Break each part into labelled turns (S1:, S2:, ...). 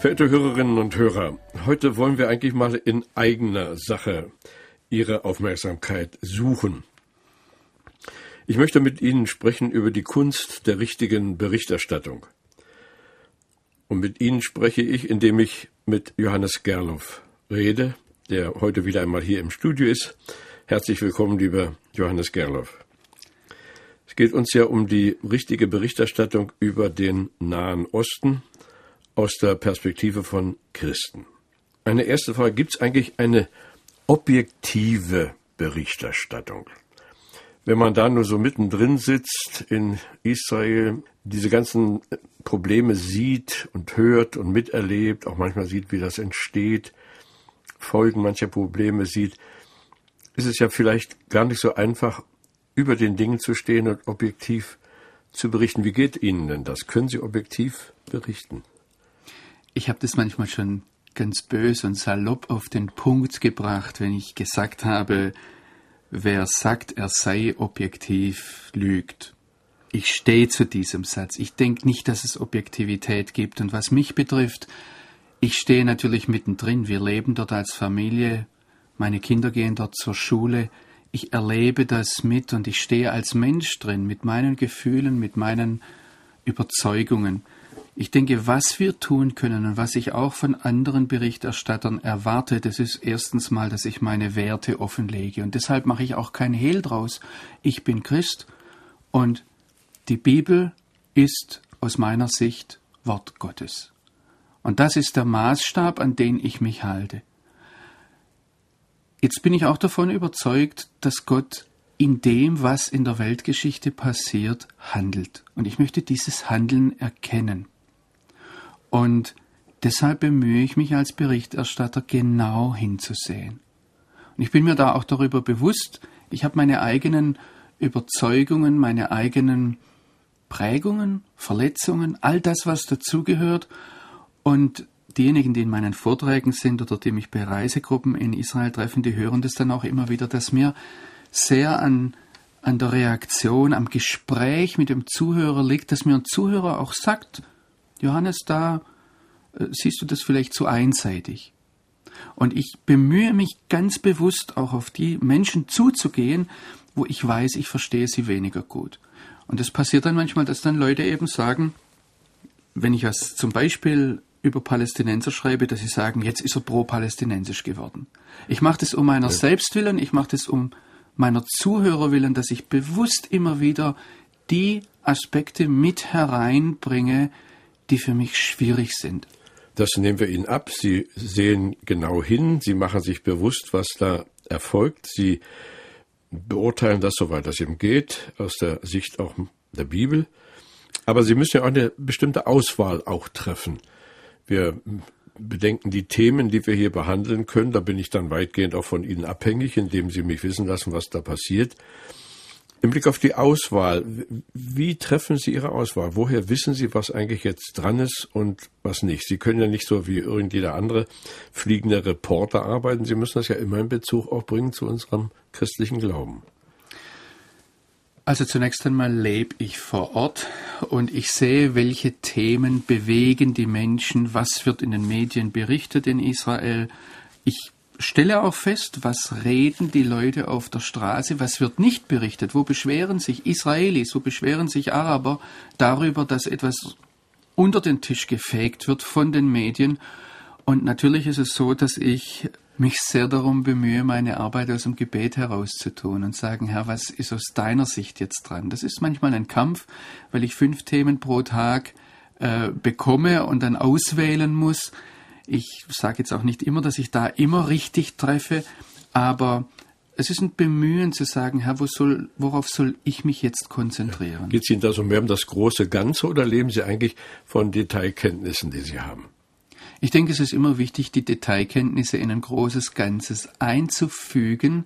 S1: Verehrte Hörerinnen und Hörer, heute wollen wir eigentlich mal in eigener Sache Ihre Aufmerksamkeit suchen. Ich möchte mit Ihnen sprechen über die Kunst der richtigen Berichterstattung. Und mit Ihnen spreche ich, indem ich mit Johannes Gerloff rede, der heute wieder einmal hier im Studio ist. Herzlich willkommen, lieber Johannes Gerloff. Es geht uns ja um die richtige Berichterstattung über den Nahen Osten aus der Perspektive von Christen. Eine erste Frage, gibt es eigentlich eine objektive Berichterstattung? Wenn man da nur so mittendrin sitzt in Israel, diese ganzen Probleme sieht und hört und miterlebt, auch manchmal sieht, wie das entsteht, Folgen mancher Probleme sieht, ist es ja vielleicht gar nicht so einfach, über den Dingen zu stehen und objektiv zu berichten. Wie geht Ihnen denn das? Können Sie objektiv berichten?
S2: Ich habe das manchmal schon ganz bös und salopp auf den Punkt gebracht, wenn ich gesagt habe, wer sagt, er sei objektiv, lügt. Ich stehe zu diesem Satz. Ich denke nicht, dass es Objektivität gibt. Und was mich betrifft, ich stehe natürlich mittendrin. Wir leben dort als Familie. Meine Kinder gehen dort zur Schule. Ich erlebe das mit und ich stehe als Mensch drin, mit meinen Gefühlen, mit meinen Überzeugungen. Ich denke, was wir tun können und was ich auch von anderen Berichterstattern erwarte, das ist erstens mal, dass ich meine Werte offenlege. Und deshalb mache ich auch kein Hehl draus. Ich bin Christ und die Bibel ist aus meiner Sicht Wort Gottes. Und das ist der Maßstab, an den ich mich halte. Jetzt bin ich auch davon überzeugt, dass Gott in dem, was in der Weltgeschichte passiert, handelt. Und ich möchte dieses Handeln erkennen. Und deshalb bemühe ich mich als Berichterstatter genau hinzusehen. Und ich bin mir da auch darüber bewusst, ich habe meine eigenen Überzeugungen, meine eigenen Prägungen, Verletzungen, all das, was dazugehört. Und diejenigen, die in meinen Vorträgen sind oder die mich bei Reisegruppen in Israel treffen, die hören das dann auch immer wieder, dass mir sehr an, an der Reaktion, am Gespräch mit dem Zuhörer liegt, dass mir ein Zuhörer auch sagt, Johannes, da äh, siehst du das vielleicht zu einseitig. Und ich bemühe mich ganz bewusst auch auf die Menschen zuzugehen, wo ich weiß, ich verstehe sie weniger gut. Und es passiert dann manchmal, dass dann Leute eben sagen, wenn ich was zum Beispiel über Palästinenser schreibe, dass sie sagen, jetzt ist er pro-palästinensisch geworden. Ich mache das um meiner ja. selbst willen, ich mache das um meiner Zuhörer willen, dass ich bewusst immer wieder die Aspekte mit hereinbringe, die für mich schwierig sind.
S1: Das nehmen wir Ihnen ab. Sie sehen genau hin, Sie machen sich bewusst, was da erfolgt. Sie beurteilen das, soweit das eben geht, aus der Sicht auch der Bibel. Aber Sie müssen ja auch eine bestimmte Auswahl auch treffen. Wir bedenken die Themen, die wir hier behandeln können. Da bin ich dann weitgehend auch von Ihnen abhängig, indem Sie mich wissen lassen, was da passiert. Im Blick auf die Auswahl, wie treffen Sie Ihre Auswahl? Woher wissen Sie, was eigentlich jetzt dran ist und was nicht? Sie können ja nicht so wie irgendjeder andere fliegende Reporter arbeiten. Sie müssen das ja immer in Bezug auch bringen zu unserem christlichen Glauben.
S2: Also zunächst einmal lebe ich vor Ort und ich sehe, welche Themen bewegen die Menschen, was wird in den Medien berichtet in Israel. Ich stelle auch fest, was reden die Leute auf der Straße, was wird nicht berichtet, wo beschweren sich Israelis, wo beschweren sich Araber darüber, dass etwas unter den Tisch gefegt wird von den Medien. Und natürlich ist es so, dass ich mich sehr darum bemühe, meine Arbeit aus dem Gebet herauszutun und sagen, Herr, was ist aus deiner Sicht jetzt dran? Das ist manchmal ein Kampf, weil ich fünf Themen pro Tag äh, bekomme und dann auswählen muss. Ich sage jetzt auch nicht immer, dass ich da immer richtig treffe, aber es ist ein Bemühen zu sagen, Herr, wo soll, worauf soll ich mich jetzt konzentrieren?
S1: Geht es Ihnen da so mehr um das große Ganze oder leben Sie eigentlich von Detailkenntnissen, die Sie haben?
S2: Ich denke, es ist immer wichtig, die Detailkenntnisse in ein großes Ganzes einzufügen.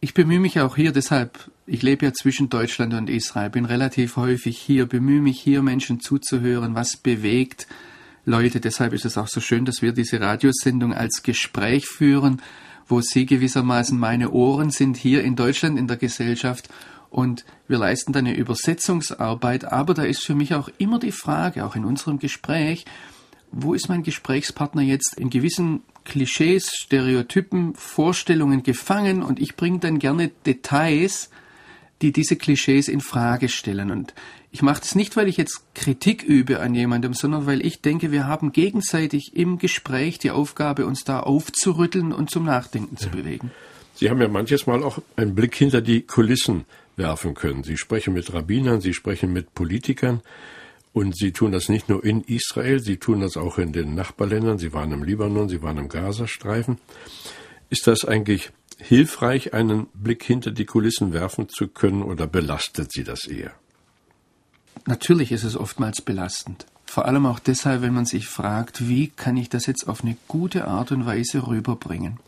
S2: Ich bemühe mich auch hier, deshalb, ich lebe ja zwischen Deutschland und Israel, bin relativ häufig hier, bemühe mich hier, Menschen zuzuhören, was bewegt Leute. Deshalb ist es auch so schön, dass wir diese Radiosendung als Gespräch führen, wo Sie gewissermaßen meine Ohren sind hier in Deutschland in der Gesellschaft und wir leisten dann eine Übersetzungsarbeit. Aber da ist für mich auch immer die Frage, auch in unserem Gespräch, wo ist mein Gesprächspartner jetzt in gewissen Klischees, Stereotypen, Vorstellungen gefangen und ich bringe dann gerne Details, die diese Klischees in Frage stellen. Und ich mache das nicht, weil ich jetzt Kritik übe an jemandem, sondern weil ich denke, wir haben gegenseitig im Gespräch die Aufgabe, uns da aufzurütteln und zum Nachdenken zu bewegen.
S1: Sie haben ja manches Mal auch einen Blick hinter die Kulissen werfen können. Sie sprechen mit Rabbinern, Sie sprechen mit Politikern. Und sie tun das nicht nur in Israel, sie tun das auch in den Nachbarländern. Sie waren im Libanon, sie waren im Gazastreifen. Ist das eigentlich hilfreich, einen Blick hinter die Kulissen werfen zu können oder belastet sie das eher?
S2: Natürlich ist es oftmals belastend. Vor allem auch deshalb, wenn man sich fragt, wie kann ich das jetzt auf eine gute Art und Weise rüberbringen?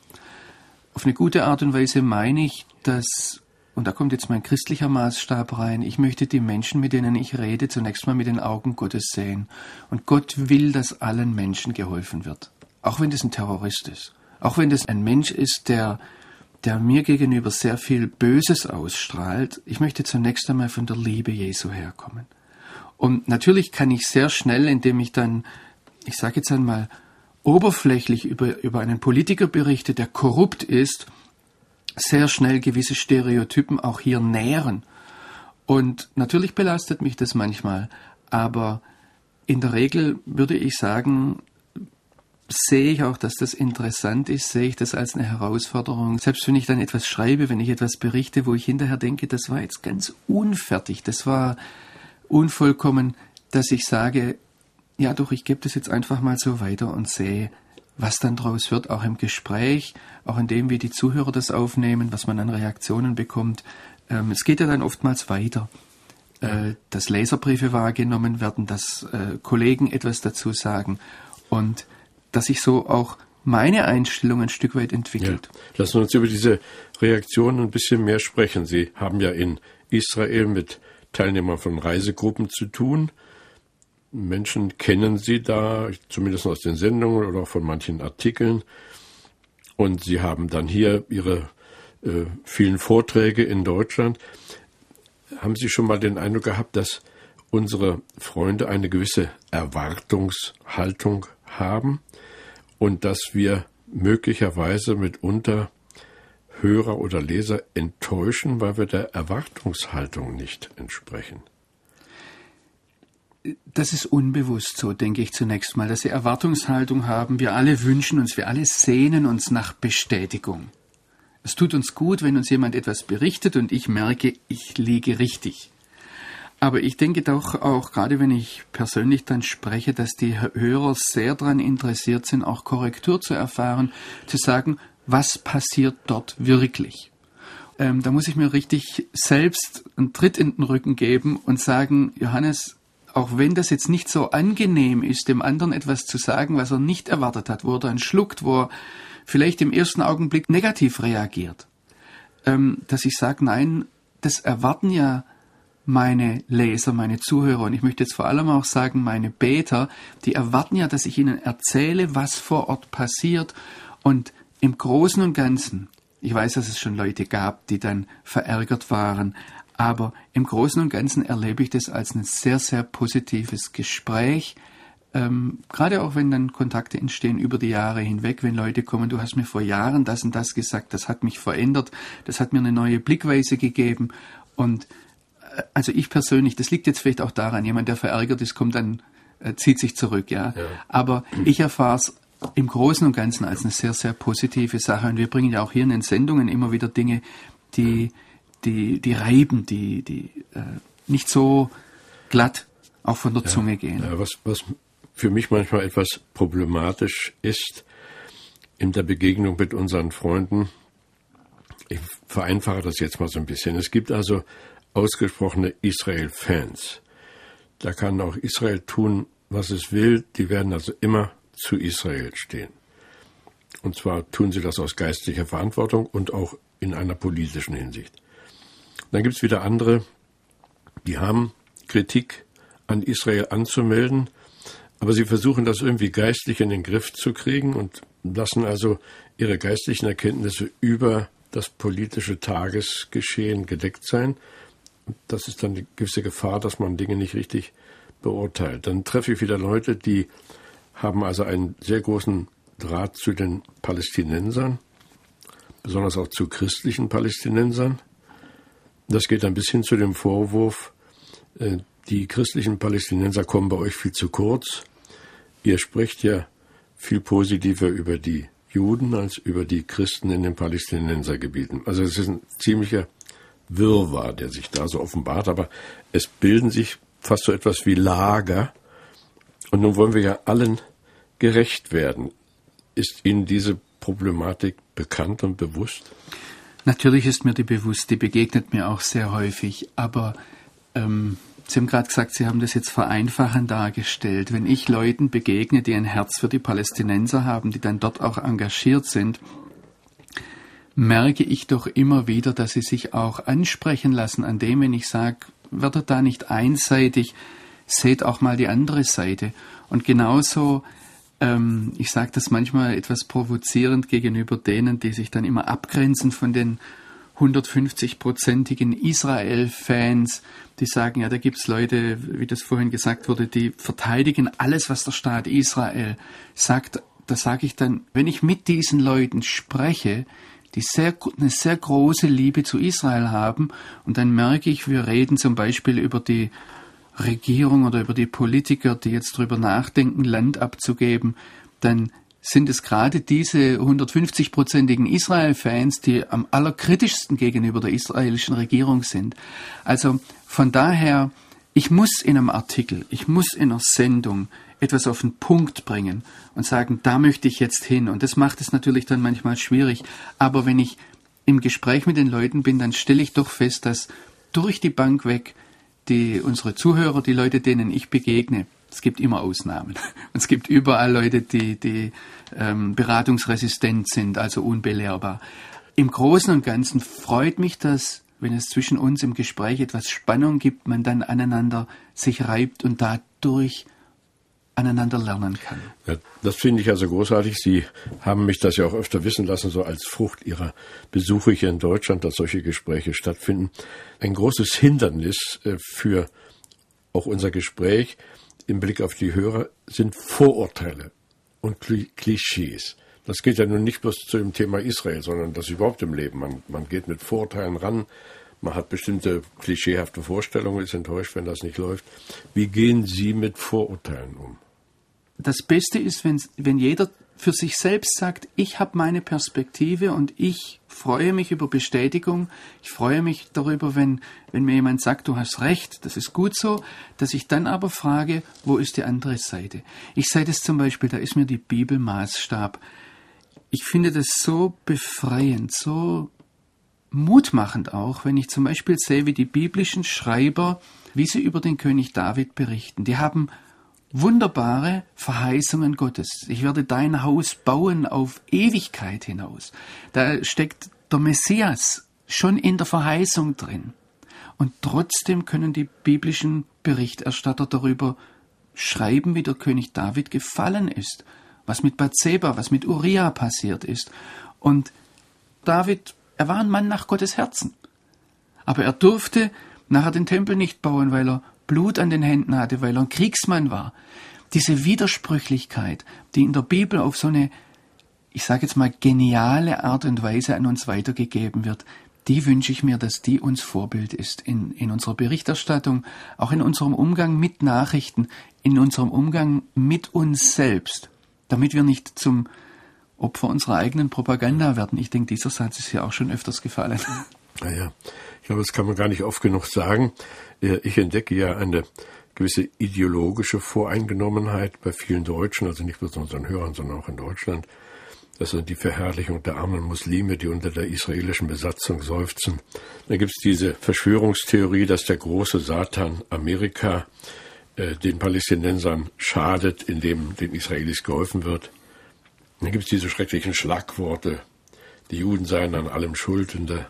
S2: Auf eine gute Art und Weise meine ich, dass und da kommt jetzt mein christlicher Maßstab rein. Ich möchte die Menschen, mit denen ich rede, zunächst mal mit den Augen Gottes sehen. Und Gott will, dass allen Menschen geholfen wird. Auch wenn das ein Terrorist ist. Auch wenn das ein Mensch ist, der, der mir gegenüber sehr viel Böses ausstrahlt. Ich möchte zunächst einmal von der Liebe Jesu herkommen. Und natürlich kann ich sehr schnell, indem ich dann, ich sage jetzt einmal, oberflächlich über, über einen Politiker berichte, der korrupt ist, sehr schnell gewisse Stereotypen auch hier nähren. Und natürlich belastet mich das manchmal, aber in der Regel würde ich sagen, sehe ich auch, dass das interessant ist, sehe ich das als eine Herausforderung. Selbst wenn ich dann etwas schreibe, wenn ich etwas berichte, wo ich hinterher denke, das war jetzt ganz unfertig, das war unvollkommen, dass ich sage, ja doch, ich gebe das jetzt einfach mal so weiter und sehe, was dann daraus wird, auch im Gespräch, auch in dem, wie die Zuhörer das aufnehmen, was man an Reaktionen bekommt. Ähm, es geht ja dann oftmals weiter. Äh, dass Leserbriefe wahrgenommen werden, dass äh, Kollegen etwas dazu sagen und dass sich so auch meine Einstellung ein Stück weit entwickelt.
S1: Ja. Lassen wir uns über diese Reaktionen ein bisschen mehr sprechen. Sie haben ja in Israel mit Teilnehmern von Reisegruppen zu tun. Menschen kennen Sie da, zumindest aus den Sendungen oder auch von manchen Artikeln. Und Sie haben dann hier Ihre äh, vielen Vorträge in Deutschland. Haben Sie schon mal den Eindruck gehabt, dass unsere Freunde eine gewisse Erwartungshaltung haben und dass wir möglicherweise mitunter Hörer oder Leser enttäuschen, weil wir der Erwartungshaltung nicht entsprechen?
S2: das ist unbewusst so, denke ich zunächst mal, dass sie Erwartungshaltung haben. Wir alle wünschen uns, wir alle sehnen uns nach Bestätigung. Es tut uns gut, wenn uns jemand etwas berichtet und ich merke, ich liege richtig. Aber ich denke doch auch, gerade wenn ich persönlich dann spreche, dass die Hörer sehr daran interessiert sind, auch Korrektur zu erfahren, zu sagen, was passiert dort wirklich. Ähm, da muss ich mir richtig selbst einen Tritt in den Rücken geben und sagen, Johannes, auch wenn das jetzt nicht so angenehm ist, dem anderen etwas zu sagen, was er nicht erwartet hat, wo er dann schluckt, wo er vielleicht im ersten Augenblick negativ reagiert, ähm, dass ich sage, nein, das erwarten ja meine Leser, meine Zuhörer und ich möchte jetzt vor allem auch sagen, meine Beter, die erwarten ja, dass ich ihnen erzähle, was vor Ort passiert und im Großen und Ganzen, ich weiß, dass es schon Leute gab, die dann verärgert waren, aber im Großen und Ganzen erlebe ich das als ein sehr, sehr positives Gespräch. Ähm, gerade auch wenn dann Kontakte entstehen über die Jahre hinweg, wenn Leute kommen, du hast mir vor Jahren das und das gesagt, das hat mich verändert, das hat mir eine neue Blickweise gegeben. Und also ich persönlich, das liegt jetzt vielleicht auch daran, jemand, der verärgert ist, kommt dann, äh, zieht sich zurück, ja. ja. Aber ich erfahre es im Großen und Ganzen als eine sehr, sehr positive Sache. Und wir bringen ja auch hier in den Sendungen immer wieder Dinge, die die, die reiben, die, die äh, nicht so glatt auch von der ja, Zunge gehen.
S1: Ja, was, was für mich manchmal etwas problematisch ist in der Begegnung mit unseren Freunden, ich vereinfache das jetzt mal so ein bisschen. Es gibt also ausgesprochene Israel-Fans. Da kann auch Israel tun, was es will. Die werden also immer zu Israel stehen. Und zwar tun sie das aus geistlicher Verantwortung und auch in einer politischen Hinsicht. Dann gibt es wieder andere, die haben Kritik an Israel anzumelden, aber sie versuchen das irgendwie geistlich in den Griff zu kriegen und lassen also ihre geistlichen Erkenntnisse über das politische Tagesgeschehen gedeckt sein. Das ist dann die gewisse Gefahr, dass man Dinge nicht richtig beurteilt. Dann treffe ich wieder Leute, die haben also einen sehr großen Draht zu den Palästinensern, besonders auch zu christlichen Palästinensern. Das geht ein bisschen zu dem Vorwurf, äh, die christlichen Palästinenser kommen bei euch viel zu kurz. Ihr spricht ja viel positiver über die Juden als über die Christen in den Palästinensergebieten. Also es ist ein ziemlicher Wirrwarr, der sich da so offenbart, aber es bilden sich fast so etwas wie Lager. Und nun wollen wir ja allen gerecht werden. Ist Ihnen diese Problematik bekannt und bewusst?
S2: Natürlich ist mir die bewusst, die begegnet mir auch sehr häufig, aber ähm, Sie haben gerade gesagt, Sie haben das jetzt vereinfachend dargestellt. Wenn ich Leuten begegne, die ein Herz für die Palästinenser haben, die dann dort auch engagiert sind, merke ich doch immer wieder, dass sie sich auch ansprechen lassen an dem, wenn ich sage, werdet da nicht einseitig, seht auch mal die andere Seite. Und genauso, ähm, ich sage das manchmal etwas provozierend gegenüber denen, die sich dann immer abgrenzen von den 150-prozentigen Israel-Fans, die sagen, ja, da gibt's Leute, wie das vorhin gesagt wurde, die verteidigen alles, was der Staat Israel sagt. Da sage ich dann, wenn ich mit diesen Leuten spreche, die sehr, eine sehr große Liebe zu Israel haben, und dann merke ich, wir reden zum Beispiel über die Regierung oder über die Politiker, die jetzt darüber nachdenken, Land abzugeben, dann sind es gerade diese 150-prozentigen Israel-Fans, die am allerkritischsten gegenüber der israelischen Regierung sind. Also von daher, ich muss in einem Artikel, ich muss in einer Sendung etwas auf den Punkt bringen und sagen, da möchte ich jetzt hin. Und das macht es natürlich dann manchmal schwierig. Aber wenn ich im Gespräch mit den Leuten bin, dann stelle ich doch fest, dass durch die Bank weg die, unsere Zuhörer, die Leute, denen ich begegne, es gibt immer Ausnahmen. Und es gibt überall Leute, die, die ähm, beratungsresistent sind, also unbelehrbar. Im Großen und Ganzen freut mich das, wenn es zwischen uns im Gespräch etwas Spannung gibt, man dann aneinander sich reibt und dadurch aneinander lernen kann.
S1: Ja, das finde ich also großartig. Sie haben mich das ja auch öfter wissen lassen, so als Frucht Ihrer Besuche hier in Deutschland, dass solche Gespräche stattfinden. Ein großes Hindernis äh, für auch unser Gespräch im Blick auf die Hörer sind Vorurteile und Klischees. Das geht ja nun nicht bloß zu dem Thema Israel, sondern das überhaupt im Leben. Man, man geht mit Vorurteilen ran, man hat bestimmte klischeehafte Vorstellungen, ist enttäuscht, wenn das nicht läuft. Wie gehen Sie mit Vorurteilen um?
S2: Das Beste ist, wenn, wenn jeder für sich selbst sagt, ich habe meine Perspektive und ich freue mich über Bestätigung, ich freue mich darüber, wenn, wenn mir jemand sagt, du hast recht, das ist gut so, dass ich dann aber frage, wo ist die andere Seite? Ich sage das zum Beispiel, da ist mir die Bibel Maßstab. Ich finde das so befreiend, so mutmachend auch, wenn ich zum Beispiel sehe, wie die biblischen Schreiber, wie sie über den König David berichten. Die haben wunderbare Verheißungen Gottes. Ich werde dein Haus bauen auf Ewigkeit hinaus. Da steckt der Messias schon in der Verheißung drin. Und trotzdem können die biblischen Berichterstatter darüber schreiben, wie der König David gefallen ist, was mit Bathseba, was mit Uriah passiert ist. Und David, er war ein Mann nach Gottes Herzen. Aber er durfte nachher den Tempel nicht bauen, weil er Blut an den Händen hatte, weil er ein Kriegsmann war. Diese Widersprüchlichkeit, die in der Bibel auf so eine, ich sage jetzt mal, geniale Art und Weise an uns weitergegeben wird, die wünsche ich mir, dass die uns Vorbild ist in, in unserer Berichterstattung, auch in unserem Umgang mit Nachrichten, in unserem Umgang mit uns selbst, damit wir nicht zum Opfer unserer eigenen Propaganda werden. Ich denke, dieser Satz ist ja auch schon öfters gefallen.
S1: Naja, ich glaube, das kann man gar nicht oft genug sagen. Ich entdecke ja eine gewisse ideologische Voreingenommenheit bei vielen Deutschen, also nicht bloß unseren Hörern, sondern auch in Deutschland. Das ist die Verherrlichung der armen Muslime, die unter der israelischen Besatzung seufzen. Dann gibt es diese Verschwörungstheorie, dass der große Satan Amerika äh, den Palästinensern schadet, indem den Israelis geholfen wird. Dann gibt es diese schrecklichen Schlagworte, die Juden seien an allem schuld in der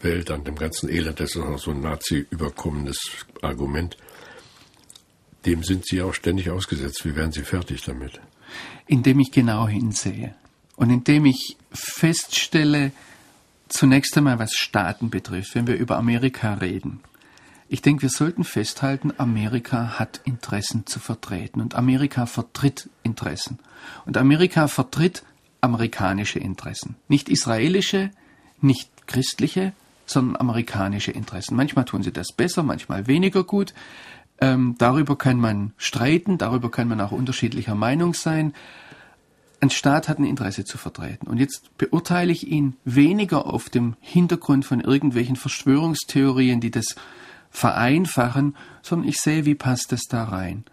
S1: Welt, an dem ganzen Elend. Das ist auch so ein Nazi-überkommenes Argument. Dem sind Sie auch ständig ausgesetzt. Wie werden Sie fertig damit?
S2: Indem ich genau hinsehe und indem ich feststelle, zunächst einmal was Staaten betrifft, wenn wir über Amerika reden. Ich denke, wir sollten festhalten, Amerika hat Interessen zu vertreten und Amerika vertritt Interessen. Und Amerika vertritt amerikanische Interessen. Nicht israelische, nicht christliche, sondern amerikanische Interessen. Manchmal tun sie das besser, manchmal weniger gut. Ähm, darüber kann man streiten, darüber kann man auch unterschiedlicher Meinung sein. Ein Staat hat ein Interesse zu vertreten. Und jetzt beurteile ich ihn weniger auf dem Hintergrund von irgendwelchen Verschwörungstheorien, die das vereinfachen, sondern ich sehe, wie passt das da rein.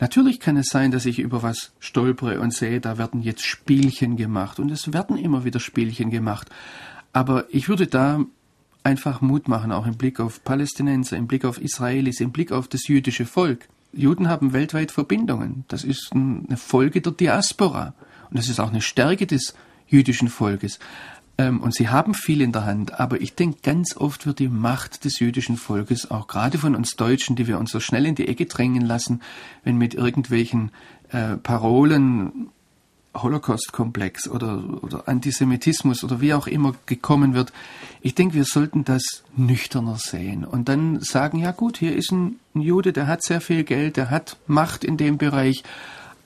S2: Natürlich kann es sein, dass ich über was stolpere und sehe, da werden jetzt Spielchen gemacht und es werden immer wieder Spielchen gemacht. Aber ich würde da einfach Mut machen, auch im Blick auf Palästinenser, im Blick auf Israelis, im Blick auf das jüdische Volk. Juden haben weltweit Verbindungen. Das ist eine Folge der Diaspora. Und das ist auch eine Stärke des jüdischen Volkes. Ähm, und sie haben viel in der Hand. Aber ich denke, ganz oft wird die Macht des jüdischen Volkes, auch gerade von uns Deutschen, die wir uns so schnell in die Ecke drängen lassen, wenn mit irgendwelchen äh, Parolen Holocaust-Komplex oder, oder Antisemitismus oder wie auch immer gekommen wird. Ich denke, wir sollten das nüchterner sehen und dann sagen, ja gut, hier ist ein, ein Jude, der hat sehr viel Geld, der hat Macht in dem Bereich,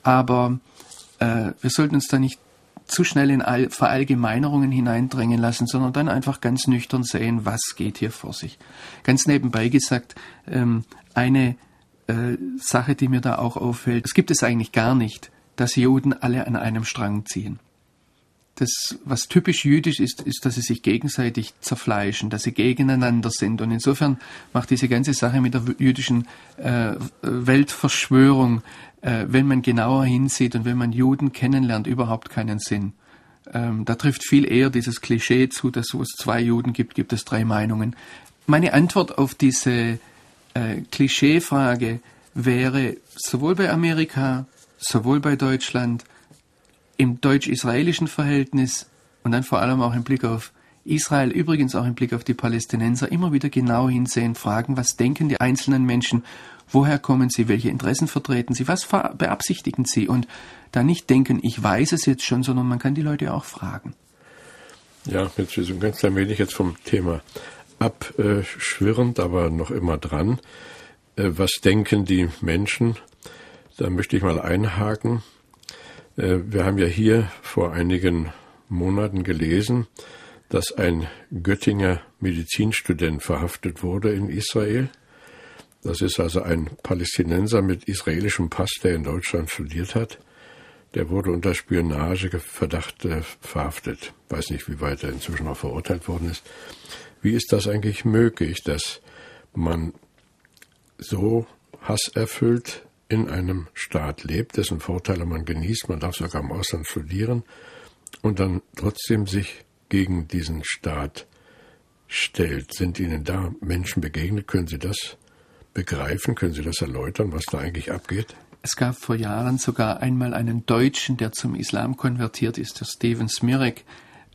S2: aber äh, wir sollten uns da nicht zu schnell in All Verallgemeinerungen hineindrängen lassen, sondern dann einfach ganz nüchtern sehen, was geht hier vor sich. Ganz nebenbei gesagt, ähm, eine äh, Sache, die mir da auch auffällt, es gibt es eigentlich gar nicht dass Juden alle an einem Strang ziehen. Das, was typisch jüdisch ist, ist, dass sie sich gegenseitig zerfleischen, dass sie gegeneinander sind. Und insofern macht diese ganze Sache mit der jüdischen äh, Weltverschwörung, äh, wenn man genauer hinsieht und wenn man Juden kennenlernt, überhaupt keinen Sinn. Ähm, da trifft viel eher dieses Klischee zu, dass wo es zwei Juden gibt, gibt es drei Meinungen. Meine Antwort auf diese äh, Klischeefrage wäre sowohl bei Amerika sowohl bei Deutschland, im deutsch-israelischen Verhältnis und dann vor allem auch im Blick auf Israel, übrigens auch im Blick auf die Palästinenser, immer wieder genau hinsehen, fragen, was denken die einzelnen Menschen, woher kommen sie, welche Interessen vertreten sie, was beabsichtigen sie und da nicht denken, ich weiß es jetzt schon, sondern man kann die Leute auch fragen.
S1: Ja, jetzt ist ein ganz klein wenig jetzt vom Thema abschwirrend, aber noch immer dran. Äh, was denken die Menschen da möchte ich mal einhaken. Äh, wir haben ja hier vor einigen Monaten gelesen, dass ein Göttinger Medizinstudent verhaftet wurde in Israel. Das ist also ein Palästinenser mit israelischem Pass, der in Deutschland studiert hat. Der wurde unter Spionageverdacht äh, verhaftet. Weiß nicht, wie weit er inzwischen auch verurteilt worden ist. Wie ist das eigentlich möglich, dass man so hasserfüllt in einem Staat lebt, dessen Vorteile man genießt, man darf sogar im Ausland studieren und dann trotzdem sich gegen diesen Staat stellt. Sind Ihnen da Menschen begegnet? Können Sie das begreifen? Können Sie das erläutern, was da eigentlich abgeht?
S2: Es gab vor Jahren sogar einmal einen Deutschen, der zum Islam konvertiert ist, der Steven Smirek,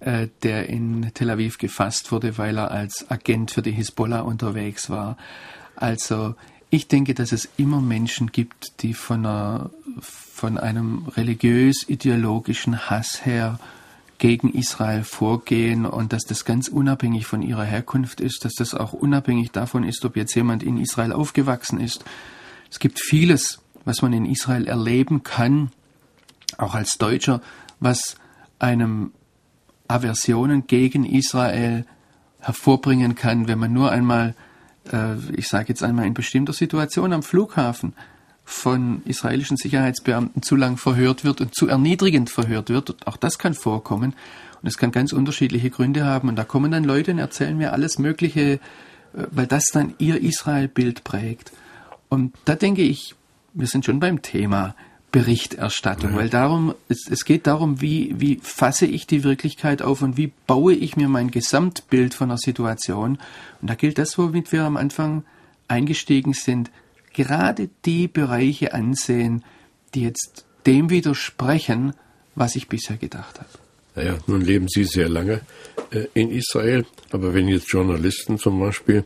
S2: äh, der in Tel Aviv gefasst wurde, weil er als Agent für die Hisbollah unterwegs war. Also ich denke, dass es immer Menschen gibt, die von, einer, von einem religiös-ideologischen Hass her gegen Israel vorgehen und dass das ganz unabhängig von ihrer Herkunft ist, dass das auch unabhängig davon ist, ob jetzt jemand in Israel aufgewachsen ist. Es gibt vieles, was man in Israel erleben kann, auch als Deutscher, was einem Aversionen gegen Israel hervorbringen kann, wenn man nur einmal ich sage jetzt einmal in bestimmter Situation am Flughafen von israelischen Sicherheitsbeamten zu lang verhört wird und zu erniedrigend verhört wird. Auch das kann vorkommen. Und es kann ganz unterschiedliche Gründe haben. Und da kommen dann Leute und erzählen mir alles Mögliche, äh, weil das dann ihr Israel-Bild prägt. Und da denke ich, wir sind schon beim Thema. Berichterstattung, ja. weil darum, es, es geht darum, wie, wie fasse ich die Wirklichkeit auf und wie baue ich mir mein Gesamtbild von einer Situation. Und da gilt das, womit wir am Anfang eingestiegen sind. gerade die Bereiche ansehen, die jetzt dem widersprechen, was ich bisher gedacht habe.
S1: Naja, nun leben Sie sehr lange äh, in Israel, aber wenn jetzt Journalisten zum Beispiel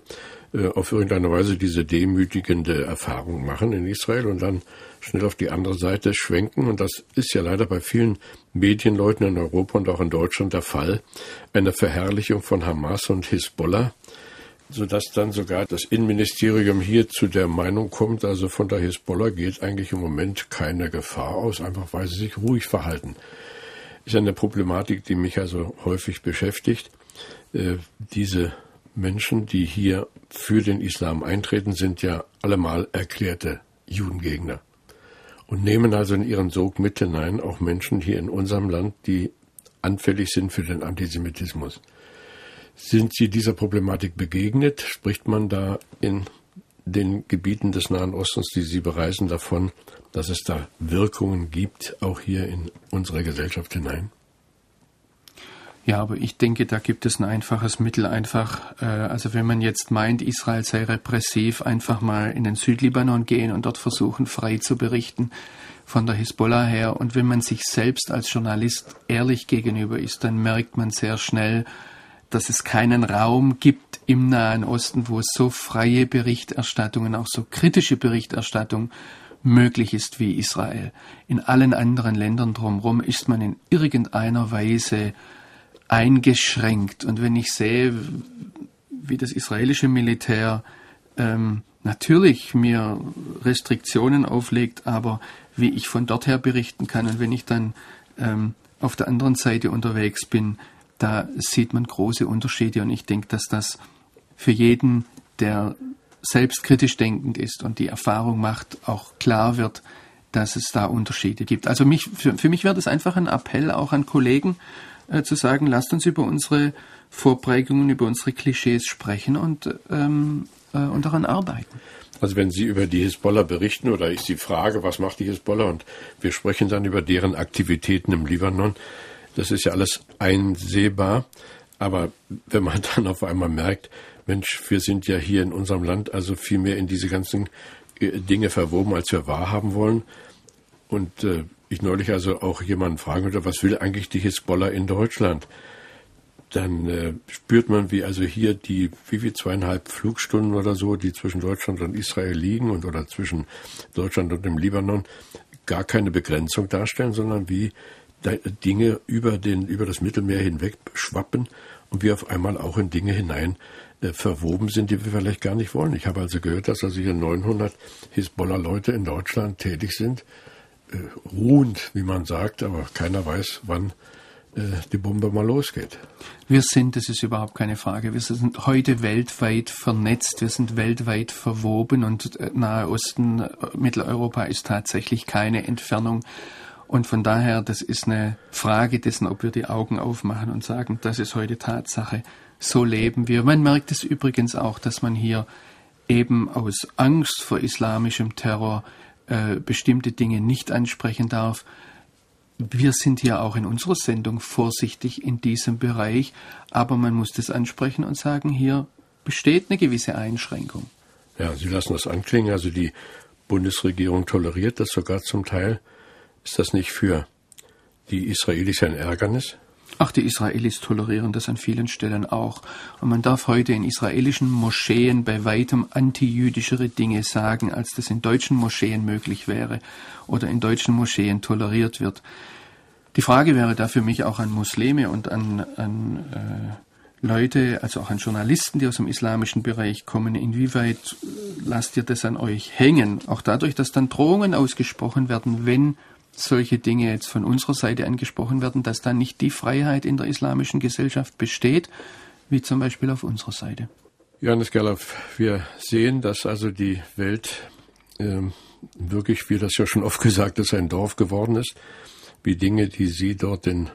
S1: äh, auf irgendeine Weise diese demütigende Erfahrung machen in Israel und dann schnell auf die andere Seite schwenken, und das ist ja leider bei vielen Medienleuten in Europa und auch in Deutschland der Fall, eine Verherrlichung von Hamas und Hisbollah, sodass dann sogar das Innenministerium hier zu der Meinung kommt, also von der Hisbollah geht eigentlich im Moment keine Gefahr aus, einfach weil sie sich ruhig verhalten. Ist eine Problematik, die mich also häufig beschäftigt. Äh, diese Menschen, die hier für den Islam eintreten, sind ja allemal erklärte Judengegner und nehmen also in ihren Sog mit hinein auch Menschen hier in unserem Land, die anfällig sind für den Antisemitismus. Sind Sie dieser Problematik begegnet? Spricht man da in den Gebieten des Nahen Ostens, die Sie bereisen, davon, dass es da Wirkungen gibt, auch hier in unsere Gesellschaft hinein?
S2: Ja, aber ich denke, da gibt es ein einfaches Mittel. Einfach, äh, also wenn man jetzt meint, Israel sei repressiv, einfach mal in den Südlibanon gehen und dort versuchen, frei zu berichten von der Hisbollah her. Und wenn man sich selbst als Journalist ehrlich gegenüber ist, dann merkt man sehr schnell, dass es keinen Raum gibt im Nahen Osten, wo so freie Berichterstattung und auch so kritische Berichterstattung möglich ist wie Israel. In allen anderen Ländern drumherum ist man in irgendeiner Weise eingeschränkt. Und wenn ich sehe, wie das israelische Militär ähm, natürlich mir Restriktionen auflegt, aber wie ich von dort her berichten kann und wenn ich dann ähm, auf der anderen Seite unterwegs bin, da sieht man große Unterschiede und ich denke, dass das für jeden, der selbstkritisch denkend ist und die Erfahrung macht, auch klar wird, dass es da Unterschiede gibt. Also mich, für, für mich wäre das einfach ein Appell auch an Kollegen, äh, zu sagen, lasst uns über unsere Vorprägungen, über unsere Klischees sprechen und, ähm, äh, und daran arbeiten.
S1: Also wenn Sie über die Hisbollah berichten oder ich Sie frage, was macht die Hisbollah und wir sprechen dann über deren Aktivitäten im Libanon, das ist ja alles einsehbar. Aber wenn man dann auf einmal merkt, Mensch, wir sind ja hier in unserem Land also viel mehr in diese ganzen äh, Dinge verwoben, als wir wahrhaben wollen. Und äh, ich neulich also auch jemanden fragen würde, was will eigentlich die Hisbollah in Deutschland? Dann äh, spürt man, wie also hier die, wie viel, zweieinhalb Flugstunden oder so, die zwischen Deutschland und Israel liegen und oder zwischen Deutschland und dem Libanon, gar keine Begrenzung darstellen, sondern wie Dinge über den, über das Mittelmeer hinweg schwappen und wir auf einmal auch in Dinge hinein äh, verwoben sind, die wir vielleicht gar nicht wollen. Ich habe also gehört, dass also hier 900 Hisbollah-Leute in Deutschland tätig sind ruhend, wie man sagt, aber keiner weiß, wann äh, die Bombe mal losgeht.
S2: Wir sind, das ist überhaupt keine Frage, wir sind heute weltweit vernetzt, wir sind weltweit verwoben und äh, Nahe Osten, Mitteleuropa ist tatsächlich keine Entfernung. Und von daher, das ist eine Frage dessen, ob wir die Augen aufmachen und sagen, das ist heute Tatsache. So leben wir. Man merkt es übrigens auch, dass man hier eben aus Angst vor islamischem Terror äh, bestimmte Dinge nicht ansprechen darf. Wir sind hier auch in unserer Sendung vorsichtig in diesem Bereich, aber man muss das ansprechen und sagen, hier besteht eine gewisse Einschränkung.
S1: Ja, Sie lassen das anklingen. Also die Bundesregierung toleriert das sogar zum Teil. Ist das nicht für die Israelis ein Ärgernis?
S2: Ach, die Israelis tolerieren das an vielen Stellen auch. Und man darf heute in israelischen Moscheen bei weitem antijüdischere Dinge sagen, als das in deutschen Moscheen möglich wäre oder in deutschen Moscheen toleriert wird. Die Frage wäre da für mich auch an Muslime und an, an äh, Leute, also auch an Journalisten, die aus dem islamischen Bereich kommen, inwieweit äh, lasst ihr das an euch hängen? Auch dadurch, dass dann Drohungen ausgesprochen werden, wenn solche Dinge jetzt von unserer Seite angesprochen werden, dass dann nicht die Freiheit in der islamischen Gesellschaft besteht, wie zum Beispiel auf unserer Seite.
S1: Johannes Gerloff, wir sehen, dass also die Welt äh, wirklich, wie das ja schon oft gesagt ist, ein Dorf geworden ist, wie Dinge, die Sie dort in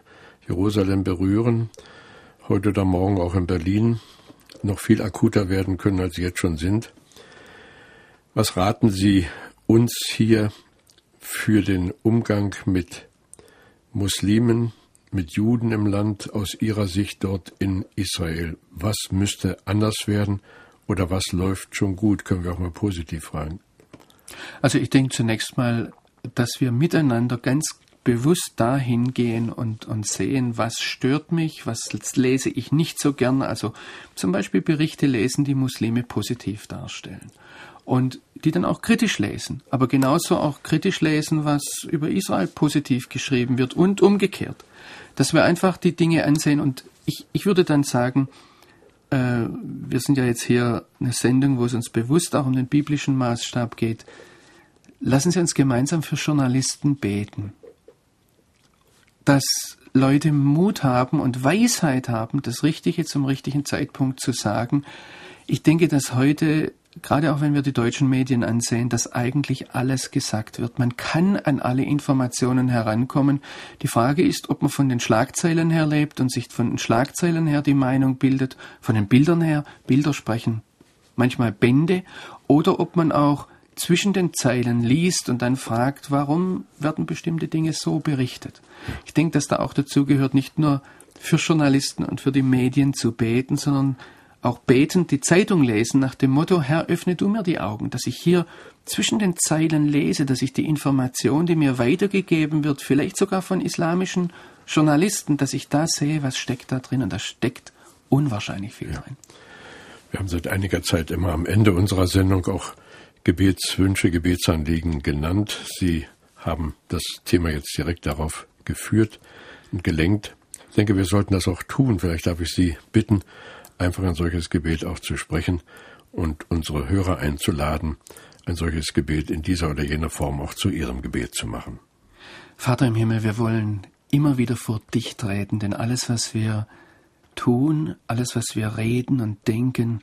S1: Jerusalem berühren, heute oder morgen auch in Berlin, noch viel akuter werden können, als sie jetzt schon sind. Was raten Sie uns hier für den Umgang mit Muslimen, mit Juden im Land aus Ihrer Sicht dort in Israel? Was müsste anders werden oder was läuft schon gut? Können wir auch mal positiv fragen.
S2: Also ich denke zunächst mal, dass wir miteinander ganz bewusst dahin gehen und, und sehen, was stört mich, was lese ich nicht so gern. Also zum Beispiel Berichte lesen, die Muslime positiv darstellen. Und die dann auch kritisch lesen, aber genauso auch kritisch lesen, was über Israel positiv geschrieben wird und umgekehrt. Dass wir einfach die Dinge ansehen und ich, ich würde dann sagen, äh, wir sind ja jetzt hier eine Sendung, wo es uns bewusst auch um den biblischen Maßstab geht. Lassen Sie uns gemeinsam für Journalisten beten dass Leute Mut haben und Weisheit haben, das Richtige zum richtigen Zeitpunkt zu sagen. Ich denke, dass heute, gerade auch wenn wir die deutschen Medien ansehen, dass eigentlich alles gesagt wird. Man kann an alle Informationen herankommen. Die Frage ist, ob man von den Schlagzeilen her lebt und sich von den Schlagzeilen her die Meinung bildet, von den Bildern her, Bilder sprechen manchmal Bände, oder ob man auch zwischen den Zeilen liest und dann fragt, warum werden bestimmte Dinge so berichtet. Ich denke, dass da auch dazu gehört, nicht nur für Journalisten und für die Medien zu beten, sondern auch betend die Zeitung lesen nach dem Motto, Herr, öffne du mir die Augen, dass ich hier zwischen den Zeilen lese, dass ich die Information, die mir weitergegeben wird, vielleicht sogar von islamischen Journalisten, dass ich da sehe, was steckt da drin und da steckt unwahrscheinlich viel ja. drin.
S1: Wir haben seit einiger Zeit immer am Ende unserer Sendung auch Gebetswünsche, Gebetsanliegen genannt. Sie haben das Thema jetzt direkt darauf geführt und gelenkt. Ich denke, wir sollten das auch tun. Vielleicht darf ich Sie bitten, einfach ein solches Gebet auch zu sprechen und unsere Hörer einzuladen, ein solches Gebet in dieser oder jener Form auch zu ihrem Gebet zu machen.
S2: Vater im Himmel, wir wollen immer wieder vor dich treten, denn alles, was wir tun, alles, was wir reden und denken,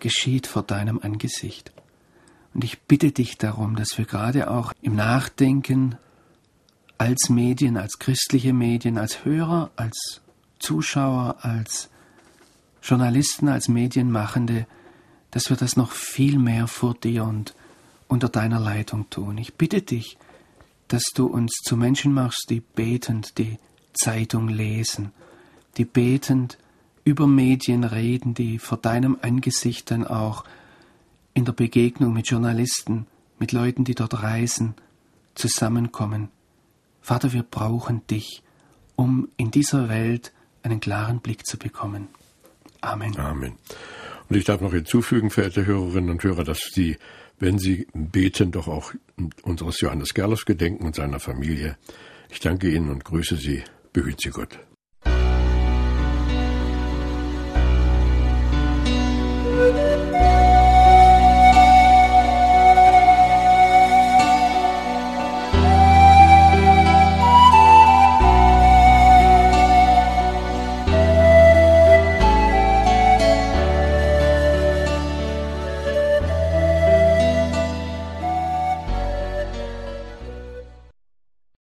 S2: geschieht vor deinem Angesicht. Und ich bitte dich darum, dass wir gerade auch im Nachdenken als Medien, als christliche Medien, als Hörer, als Zuschauer, als Journalisten, als Medienmachende, dass wir das noch viel mehr vor dir und unter deiner Leitung tun. Ich bitte dich, dass du uns zu Menschen machst, die betend die Zeitung lesen, die betend über Medien reden, die vor deinem Angesicht dann auch in der Begegnung mit Journalisten, mit Leuten, die dort reisen, zusammenkommen. Vater, wir brauchen dich, um in dieser Welt einen klaren Blick zu bekommen. Amen.
S1: Amen. Und ich darf noch hinzufügen, verehrte Hörerinnen und Hörer, dass Sie, wenn Sie beten, doch auch unseres Johannes Gerlos gedenken und seiner Familie. Ich danke Ihnen und grüße Sie. Behüte Sie Gott.